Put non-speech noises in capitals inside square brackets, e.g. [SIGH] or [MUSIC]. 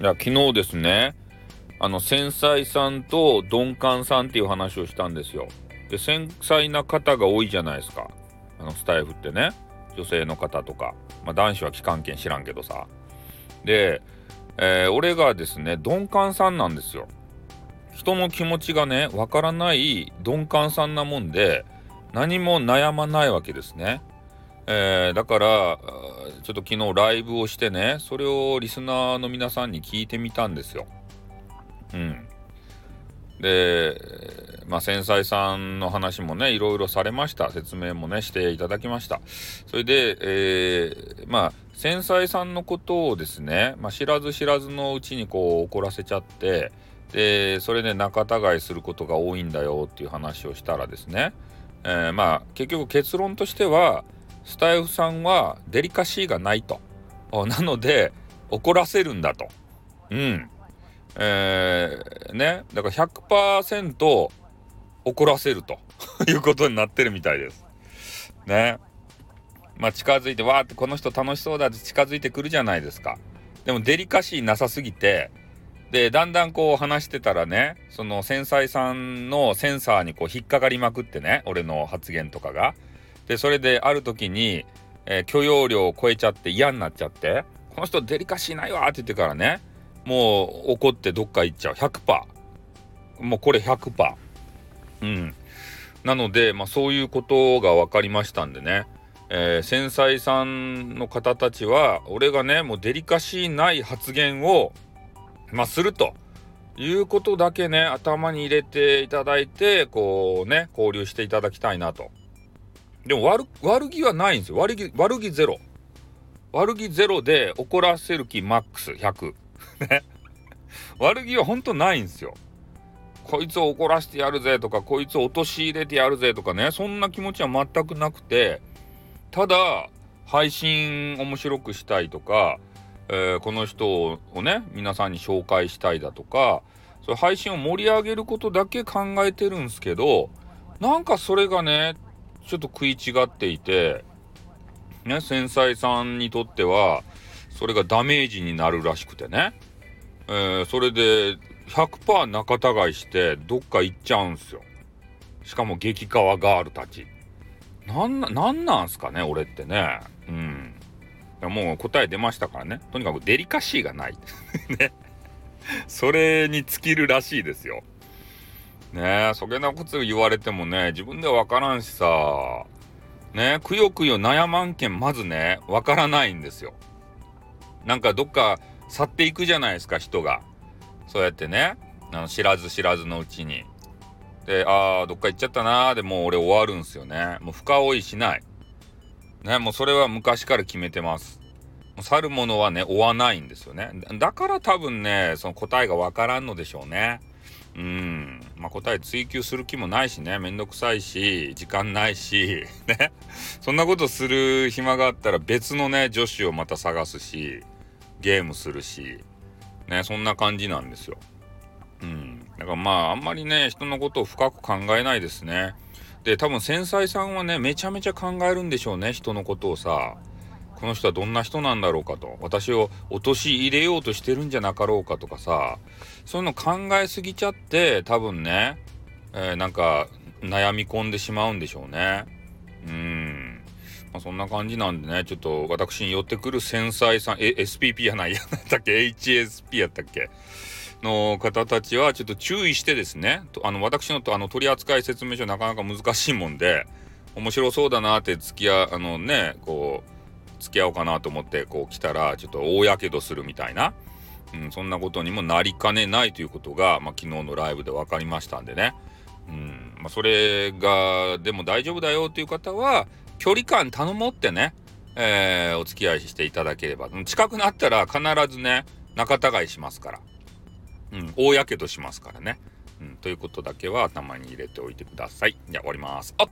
いや昨日ですねあの繊細さんと鈍感さんっていう話をしたんですよ。で繊細な方が多いじゃないですかあのスタイフってね女性の方とか、まあ、男子は期間券知らんけどさで、えー、俺がですね鈍感さんなんですよ。人の気持ちがねわからない鈍感さんなもんで何も悩まないわけですね。えー、だからちょっと昨日ライブをしてねそれをリスナーの皆さんに聞いてみたんですよ。うん。でまあ繊細さんの話もねいろいろされました説明もねしていただきましたそれで、えー、まあ繊細さんのことをですね、まあ、知らず知らずのうちにこう怒らせちゃってでそれで仲違いすることが多いんだよっていう話をしたらですね、えー、まあ結局結論としてはスタイフさんはデリカシーがないと。なので、怒らせるんだと。うん。えー、ね。だから100%怒らせると [LAUGHS] いうことになってるみたいです。ね。まあ近づいて、わーってこの人楽しそうだって近づいてくるじゃないですか。でもデリカシーなさすぎて、で、だんだんこう話してたらね、その繊細さんのセンサーにこう引っかかりまくってね、俺の発言とかが。でそれである時に、えー、許容量を超えちゃって嫌になっちゃってこの人デリカシーないわって言ってからねもう怒ってどっか行っちゃう。100%もうこれ100%うん。なので、まあ、そういうことが分かりましたんでね、えー、繊細さんの方たちは俺がねもうデリカシーない発言を、まあ、すると。いうことだけね頭に入れていただいてこうね交流していただきたいなと。でも悪悪気はないんですよ。悪気悪気ゼロ。悪気ゼロで怒らせる気マックス100ね。[LAUGHS] 悪気は本当ないんですよ。こいつを怒らせてやるぜとかこいつを陥れてやるぜとかね。そんな気持ちは全くなくて。ただ配信面白くしたいとか、えー、この人をね皆さんに紹介したいだとかそれ配信を盛り上げることだけ考えてるんですけどなんかそれがねちょっと食い違っていて、ね、繊細さんにとっては、それがダメージになるらしくてね。えー、それで100%仲違いしてどっか行っちゃうんすよ。しかも激川ガールたち。なんな、なんなんすかね、俺ってね。うん。もう答え出ましたからね。とにかくデリカシーがない。[LAUGHS] ね。それに尽きるらしいですよ。ねえ、そげなこと言われてもね、自分ではわからんしさ、ねくよくよ悩まんけん、まずね、わからないんですよ。なんかどっか去っていくじゃないですか、人が。そうやってね、あの知らず知らずのうちに。で、ああ、どっか行っちゃったなーでもう俺終わるんすよね。もう深追いしない。ね、もうそれは昔から決めてます。もう去るものはね、追わないんですよね。だから多分ね、その答えがわからんのでしょうね。うん。まあ、答え追求する気もないしね、めんどくさいし、時間ないし、[LAUGHS] ね。そんなことする暇があったら別のね、女子をまた探すし、ゲームするし、ね、そんな感じなんですよ。うん。だからまあ、あんまりね、人のことを深く考えないですね。で、多分繊細さんはね、めちゃめちゃ考えるんでしょうね、人のことをさ。この人はどんな人なんだろうかと。私を陥れようとしてるんじゃなかろうかとかさ。そういうの考えすぎちゃって多分ね、えー、なんか悩み込んでしまうんでしょうね。うん。まあ、そんな感じなんでねちょっと私に寄ってくる繊細さんえ SPP やないやったっけ？HSP やったっけ？の方たちはちょっと注意してですねあの私のとあの取扱説明書なかなか難しいもんで面白そうだなって付き合あのねこう付き合おうかなと思ってこう来たらちょっと大やけどするみたいな、うん、そんなことにもなりかねないということが、まあ、昨日のライブで分かりましたんでね、うんまあ、それがでも大丈夫だよという方は距離感頼もってね、えー、お付き合いしていただければ近くなったら必ずね仲違いしますから、うん、大やけどしますからね、うん、ということだけは頭に入れておいてください。じゃあ終わります。あっ